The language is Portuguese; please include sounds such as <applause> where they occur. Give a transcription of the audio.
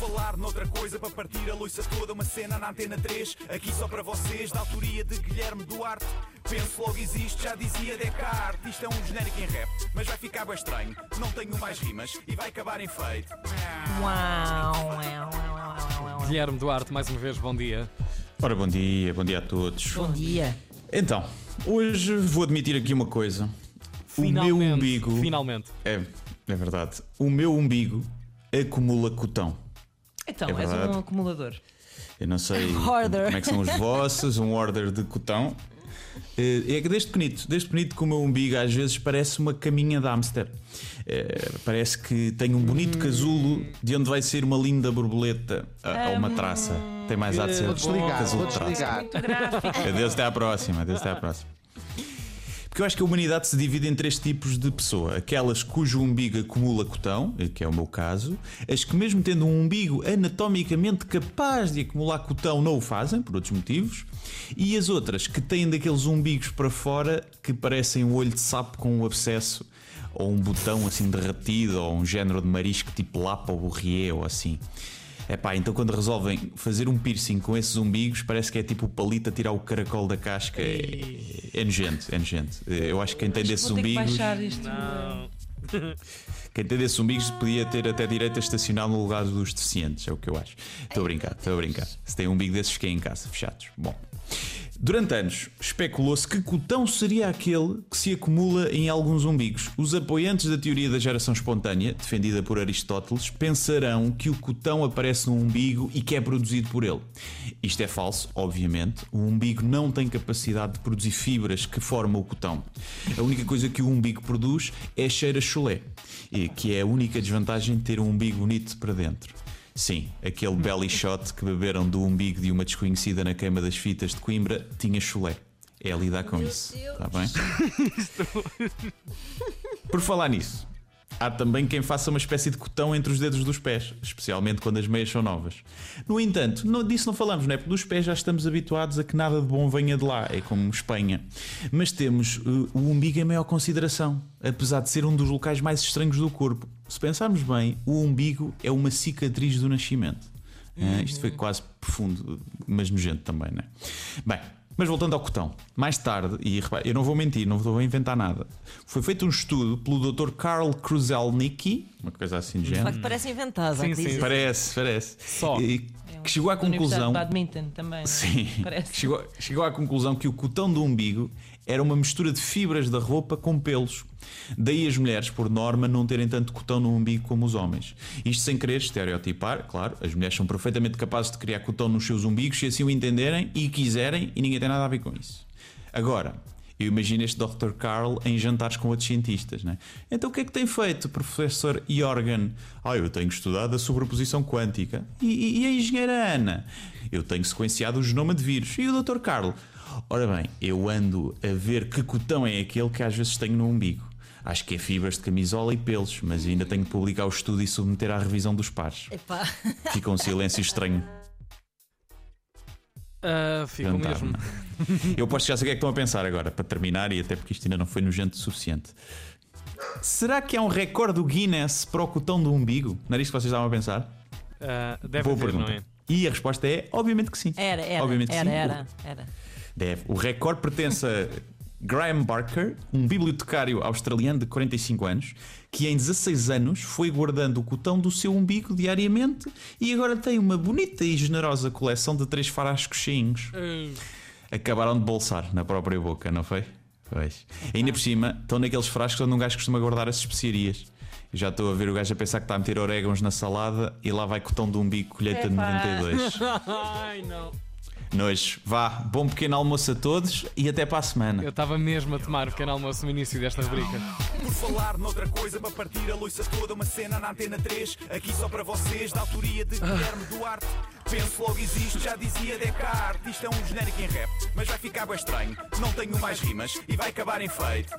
falar noutra coisa para partir a loiça toda, uma cena na antena 3, aqui só para vocês, da autoria de Guilherme Duarte. Penso logo existe, já dizia Descartes. Isto é um genérico em rap, mas vai ficar bem estranho. Não tenho mais rimas e vai acabar em feito. Uau! Guilherme Duarte, mais uma vez, bom dia. Ora, bom dia, bom dia a todos. Bom dia. Então, hoje vou admitir aqui uma coisa. O meu Finalmente, umbigo. Finalmente. É, é verdade. O meu umbigo acumula cotão. Então, É és verdade. um acumulador. Eu não sei <laughs> Hoarder. como é que são os vossos, um order de cotão. Eh, É que desde pequenito, desde pequenito que o meu umbigo às vezes parece uma caminha de hamster. Eh, parece que tem um bonito Hum. casulo de onde vai ser uma linda borboleta a, a uma traça. Tem mais a de ser Vou desligar, vou de traça. desligar. Adeus, até à próxima. Adeus, até à próxima. Porque eu acho que a humanidade se divide em três tipos de pessoa: aquelas cujo umbigo acumula cotão, que é o meu caso, as que, mesmo tendo um umbigo anatomicamente capaz de acumular cotão, não o fazem, por outros motivos, e as outras que têm daqueles umbigos para fora que parecem um olho de sapo com um abscesso, ou um botão assim derretido, ou um género de marisco tipo lapa ou borrier, ou assim. É pá, então quando resolvem fazer um piercing com esses umbigos, parece que é tipo o palito a tirar o caracol da casca. É, é nojento, é nojento. Eu acho que quem tem desses umbigos. <laughs> Quem tem desses umbigos podia ter até direito a estacionar no lugar dos deficientes, é o que eu acho. Estou a brincar, estou a brincar. Se tem um umbigo desses, fiquem em casa, fechados. Bom. Durante anos, especulou-se que cotão seria aquele que se acumula em alguns umbigos. Os apoiantes da teoria da geração espontânea, defendida por Aristóteles, pensarão que o cotão aparece no umbigo e que é produzido por ele. Isto é falso, obviamente. O umbigo não tem capacidade de produzir fibras que formam o cotão. A única coisa que o umbigo produz é cheiro a chulé, que é a única desvantagem de ter um umbigo bonito para dentro. Sim, aquele belly shot que beberam do umbigo de uma desconhecida na queima das fitas de Coimbra tinha chulé. É lidar com isso. Está bem? <laughs> Por falar nisso, há também quem faça uma espécie de cotão entre os dedos dos pés, especialmente quando as meias são novas. No entanto, não, disso não falamos, não é? Porque dos pés já estamos habituados a que nada de bom venha de lá, é como Espanha. Mas temos uh, o umbigo em maior consideração, apesar de ser um dos locais mais estranhos do corpo. Se pensarmos bem, o umbigo é uma cicatriz do nascimento. Ah, isto foi quase profundo, mas nojento também, não é? Bem, mas voltando ao cotão, mais tarde, e repare, eu não vou mentir, não vou inventar nada, foi feito um estudo pelo Dr. Karl Kruzelnicki, uma coisa assim de De facto, género. parece inventado. Sim, sim. Parece, parece. Só. E- que chegou à conclusão. Badminton também. é? Sim, Parece. chegou, chegou à conclusão que o cotão do umbigo era uma mistura de fibras da roupa com pelos. Daí as mulheres, por norma, não terem tanto cotão no umbigo como os homens. Isto sem querer estereotipar, claro, as mulheres são perfeitamente capazes de criar cotão nos seus umbigos se assim o entenderem e quiserem, e ninguém tem nada a ver com isso. Agora, eu imagino este Dr. Carl em jantares com outros cientistas, né? Então o que é que tem feito, professor Jorgen? Ah, eu tenho estudado a sobreposição quântica. E, e- a engenheira Ana? Eu tenho sequenciado o genoma de vírus. E o Dr. Carl? Ora bem, eu ando a ver que cotão é aquele que às vezes tenho no umbigo. Acho que é fibras de camisola e pelos, mas ainda tenho que publicar o estudo e submeter à revisão dos pares. Epá. Fica um silêncio estranho. Ah, fica Jantar, mesmo. não. <laughs> Eu posso já sei o que é que estão a pensar agora, para terminar, e até porque isto ainda não foi nojento o suficiente. Será que há um recorde do Guinness para o cotão do umbigo? Não era isto que vocês estavam a pensar? Ah, deve Boa não é? E a resposta é: obviamente que sim. Era, era. Obviamente que era, sim. era, era. Deve. O recorde pertence a Graham Barker, um bibliotecário australiano de 45 anos, que em 16 anos foi guardando o cotão do seu umbigo diariamente e agora tem uma bonita e generosa coleção de três frascos cheinhos. Acabaram de bolsar na própria boca, não foi? Pois. Ainda por cima, estão naqueles frascos onde um gajo costuma guardar as especiarias. Já estou a ver o gajo a pensar que está a meter orégãos na salada e lá vai cotão de umbigo, colheita de Epá. 92. <laughs> Ai, não. Nojo. Vá, bom pequeno almoço a todos e até para a semana. Eu estava mesmo a tomar o pequeno almoço no início desta rubrica. Por falar noutra coisa, para partir a loiça toda, uma cena na antena 3, aqui só para vocês, da autoria de Guilherme Duarte. Penso logo existe, já dizia Descartes. Isto é um genérico em rap, mas vai ficar bem estranho. Não tenho mais rimas e vai acabar em feito.